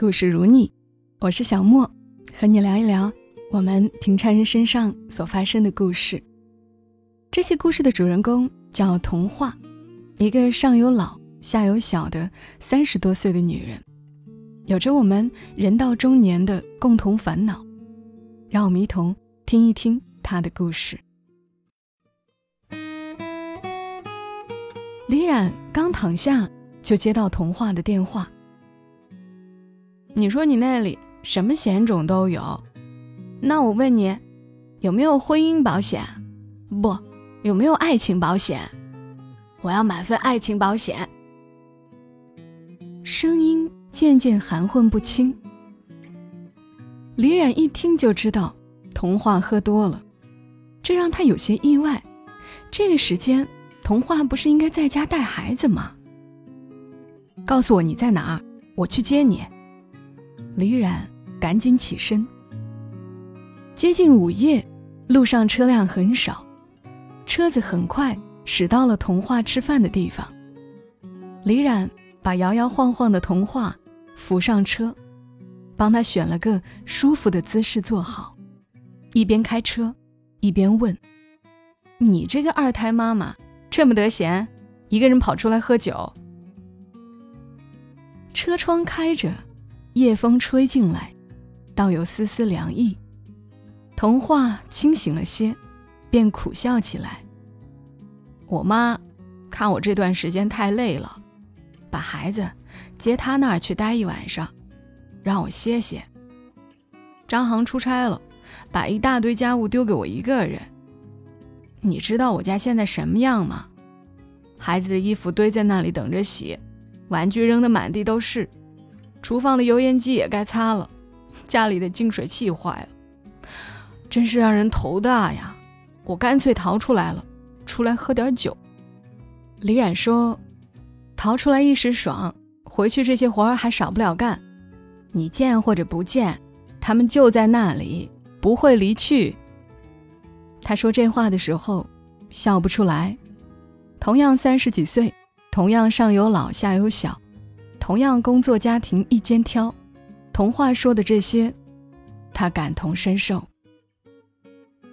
故事如你，我是小莫，和你聊一聊我们平常人身上所发生的故事。这些故事的主人公叫童话，一个上有老下有小的三十多岁的女人，有着我们人到中年的共同烦恼。让我们一同听一听她的故事。李冉刚躺下，就接到童话的电话。你说你那里什么险种都有，那我问你，有没有婚姻保险？不，有没有爱情保险？我要买份爱情保险。声音渐渐含混不清。李冉一听就知道童话喝多了，这让他有些意外。这个时间，童话不是应该在家带孩子吗？告诉我你在哪儿，我去接你。李冉赶紧起身。接近午夜，路上车辆很少，车子很快驶到了童话吃饭的地方。李冉把摇摇晃晃的童话扶上车，帮他选了个舒服的姿势坐好，一边开车，一边问：“你这个二胎妈妈这么得闲，一个人跑出来喝酒？”车窗开着。夜风吹进来，倒有丝丝凉意。童话清醒了些，便苦笑起来。我妈看我这段时间太累了，把孩子接她那儿去待一晚上，让我歇歇。张航出差了，把一大堆家务丢给我一个人。你知道我家现在什么样吗？孩子的衣服堆在那里等着洗，玩具扔得满地都是。厨房的油烟机也该擦了，家里的净水器坏了，真是让人头大呀！我干脆逃出来了，出来喝点酒。李冉说：“逃出来一时爽，回去这些活儿还少不了干。你见或者不见，他们就在那里，不会离去。”他说这话的时候笑不出来。同样三十几岁，同样上有老下有小。同样工作家庭一肩挑，童话说的这些，他感同身受。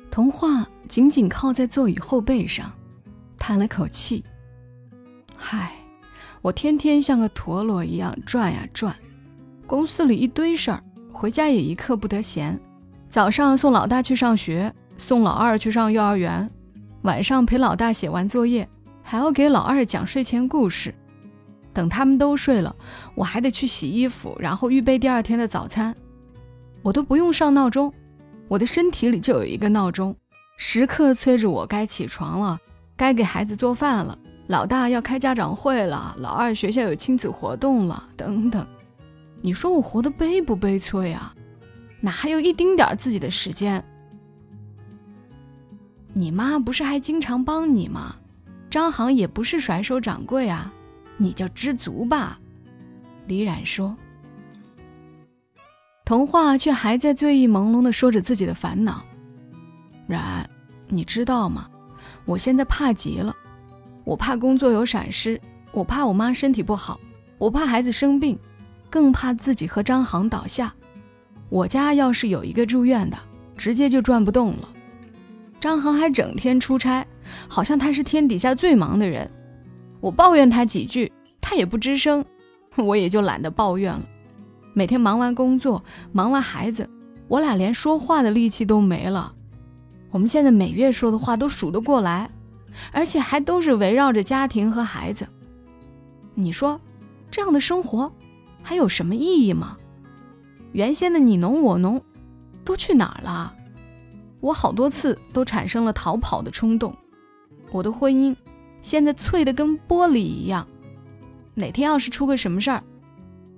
童话紧紧靠在座椅后背上，叹了口气：“嗨，我天天像个陀螺一样转呀转，公司里一堆事儿，回家也一刻不得闲。早上送老大去上学，送老二去上幼儿园，晚上陪老大写完作业，还要给老二讲睡前故事。”等他们都睡了，我还得去洗衣服，然后预备第二天的早餐。我都不用上闹钟，我的身体里就有一个闹钟，时刻催着我该起床了，该给孩子做饭了。老大要开家长会了，老二学校有亲子活动了，等等。你说我活得悲不悲催啊？哪还有一丁点自己的时间？你妈不是还经常帮你吗？张航也不是甩手掌柜啊。你就知足吧，李冉说。童话却还在醉意朦胧地说着自己的烦恼。冉，你知道吗？我现在怕极了，我怕工作有闪失，我怕我妈身体不好，我怕孩子生病，更怕自己和张航倒下。我家要是有一个住院的，直接就转不动了。张航还整天出差，好像他是天底下最忙的人。我抱怨他几句，他也不吱声，我也就懒得抱怨了。每天忙完工作，忙完孩子，我俩连说话的力气都没了。我们现在每月说的话都数得过来，而且还都是围绕着家庭和孩子。你说，这样的生活还有什么意义吗？原先的你侬我侬，都去哪儿了？我好多次都产生了逃跑的冲动。我的婚姻。现在脆的跟玻璃一样，哪天要是出个什么事儿，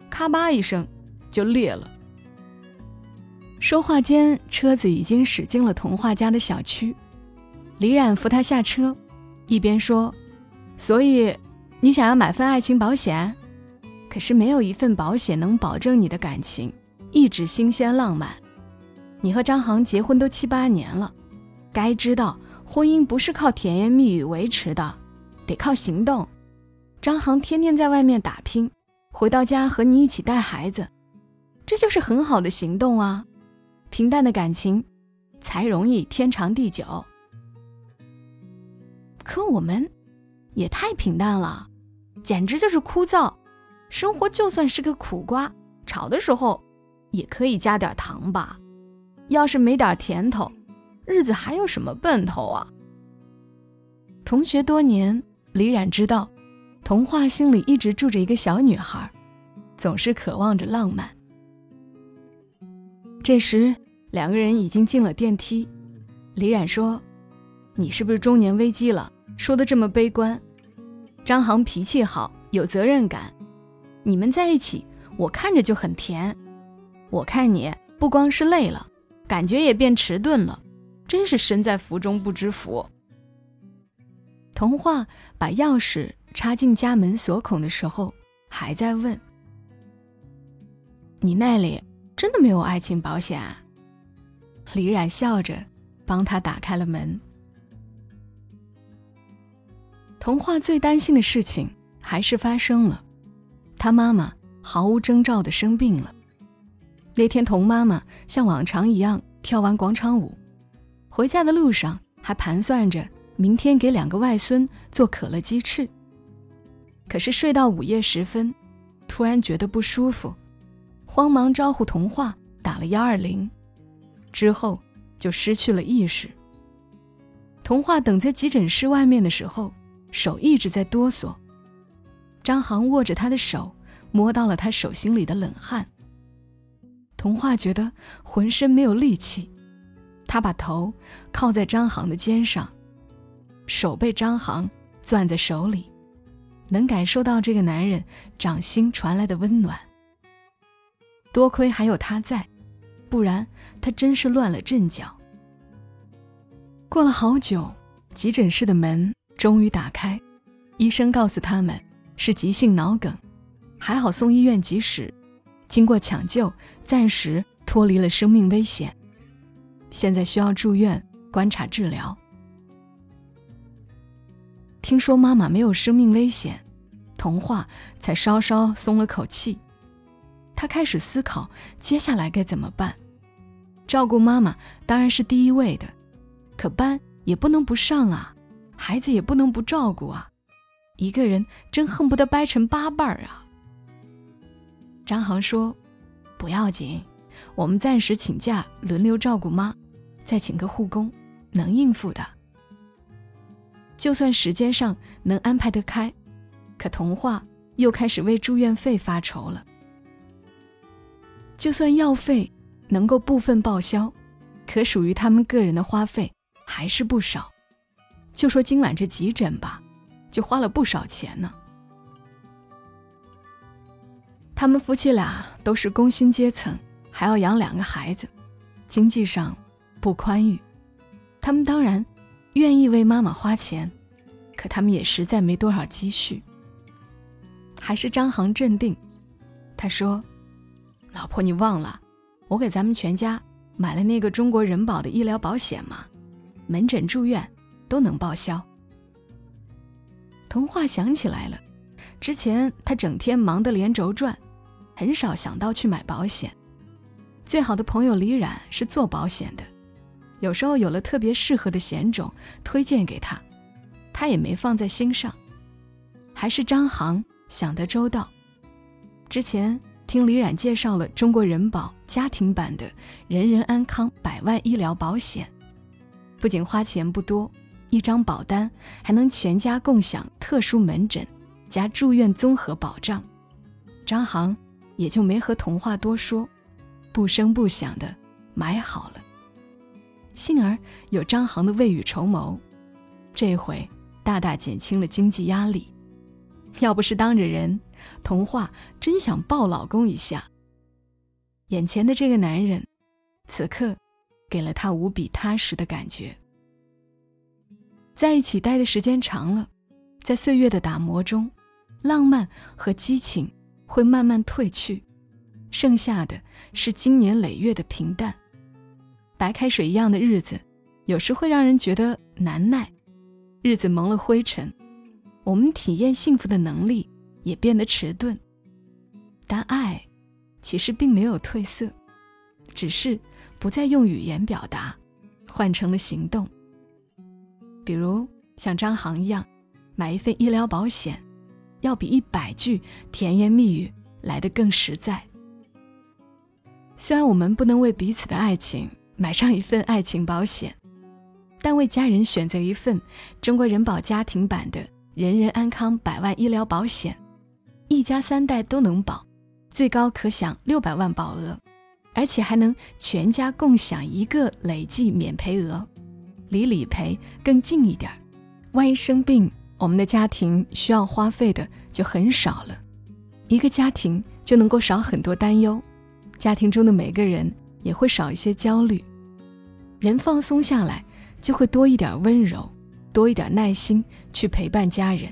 咔吧一声就裂了。说话间，车子已经驶进了童话家的小区。李冉扶他下车，一边说：“所以，你想要买份爱情保险？可是没有一份保险能保证你的感情一直新鲜浪漫。你和张航结婚都七八年了，该知道婚姻不是靠甜言蜜语维持的。”得靠行动。张航天天在外面打拼，回到家和你一起带孩子，这就是很好的行动啊！平淡的感情才容易天长地久。可我们也太平淡了，简直就是枯燥。生活就算是个苦瓜，炒的时候也可以加点糖吧。要是没点甜头，日子还有什么奔头啊？同学多年，李冉知道，童话心里一直住着一个小女孩，总是渴望着浪漫。这时，两个人已经进了电梯。李冉说：“你是不是中年危机了？说的这么悲观。”张航脾气好，有责任感。你们在一起，我看着就很甜。我看你不光是累了，感觉也变迟钝了，真是身在福中不知福。童话把钥匙插进家门锁孔的时候，还在问：“你那里真的没有爱情保险？”啊？”李冉笑着帮他打开了门。童话最担心的事情还是发生了。他妈妈毫无征兆的生病了。那天，童妈妈像往常一样跳完广场舞，回家的路上还盘算着明天给两个外孙做可乐鸡翅。可是睡到午夜时分，突然觉得不舒服，慌忙招呼童话打了幺二零，之后就失去了意识。童话等在急诊室外面的时候，手一直在哆嗦。张航握着他的手，摸到了他手心里的冷汗。童话觉得浑身没有力气，他把头靠在张航的肩上，手被张航攥在手里，能感受到这个男人掌心传来的温暖。多亏还有他在，不然他真是乱了阵脚。过了好久，急诊室的门终于打开，医生告诉他们。是急性脑梗，还好送医院及时，经过抢救，暂时脱离了生命危险。现在需要住院观察治疗。听说妈妈没有生命危险，童话才稍稍松了口气。他开始思考接下来该怎么办。照顾妈妈当然是第一位的，可班也不能不上啊，孩子也不能不照顾啊。一个人真恨不得掰成八瓣儿啊！张航说：“不要紧，我们暂时请假轮流照顾妈，再请个护工，能应付的。就算时间上能安排得开，可童话又开始为住院费发愁了。就算药费能够部分报销，可属于他们个人的花费还是不少。就说今晚这急诊吧。”就花了不少钱呢。他们夫妻俩都是工薪阶层，还要养两个孩子，经济上不宽裕。他们当然愿意为妈妈花钱，可他们也实在没多少积蓄。还是张航镇定，他说：“老婆，你忘了我给咱们全家买了那个中国人保的医疗保险吗？门诊住院都能报销。”童话想起来了，之前他整天忙得连轴转，很少想到去买保险。最好的朋友李冉是做保险的，有时候有了特别适合的险种推荐给他，他也没放在心上。还是张航想得周到，之前听李冉介绍了中国人保家庭版的人人安康百万医疗保险，不仅花钱不多。一张保单还能全家共享特殊门诊加住院综合保障，张航也就没和童话多说，不声不响的买好了。幸而有张航的未雨绸缪，这回大大减轻了经济压力。要不是当着人，童话真想抱老公一下。眼前的这个男人，此刻给了他无比踏实的感觉。在一起待的时间长了，在岁月的打磨中，浪漫和激情会慢慢褪去，剩下的是经年累月的平淡。白开水一样的日子，有时会让人觉得难耐。日子蒙了灰尘，我们体验幸福的能力也变得迟钝。但爱，其实并没有褪色，只是不再用语言表达，换成了行动。比如像张航一样，买一份医疗保险，要比一百句甜言蜜语来得更实在。虽然我们不能为彼此的爱情买上一份爱情保险，但为家人选择一份中国人保家庭版的人人安康百万医疗保险，一家三代都能保，最高可享六百万保额，而且还能全家共享一个累计免赔额，离理赔更近一点儿。万一生病，我们的家庭需要花费的就很少了，一个家庭就能够少很多担忧。家庭中的每个人也会少一些焦虑，人放松下来，就会多一点温柔，多一点耐心去陪伴家人。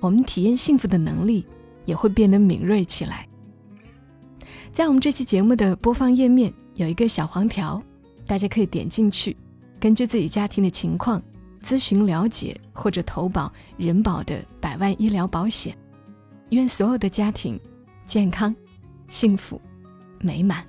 我们体验幸福的能力也会变得敏锐起来。在我们这期节目的播放页面有一个小黄条，大家可以点进去，根据自己家庭的情况咨询了解或者投保人保的百万医疗保险。愿所有的家庭健康、幸福。美满。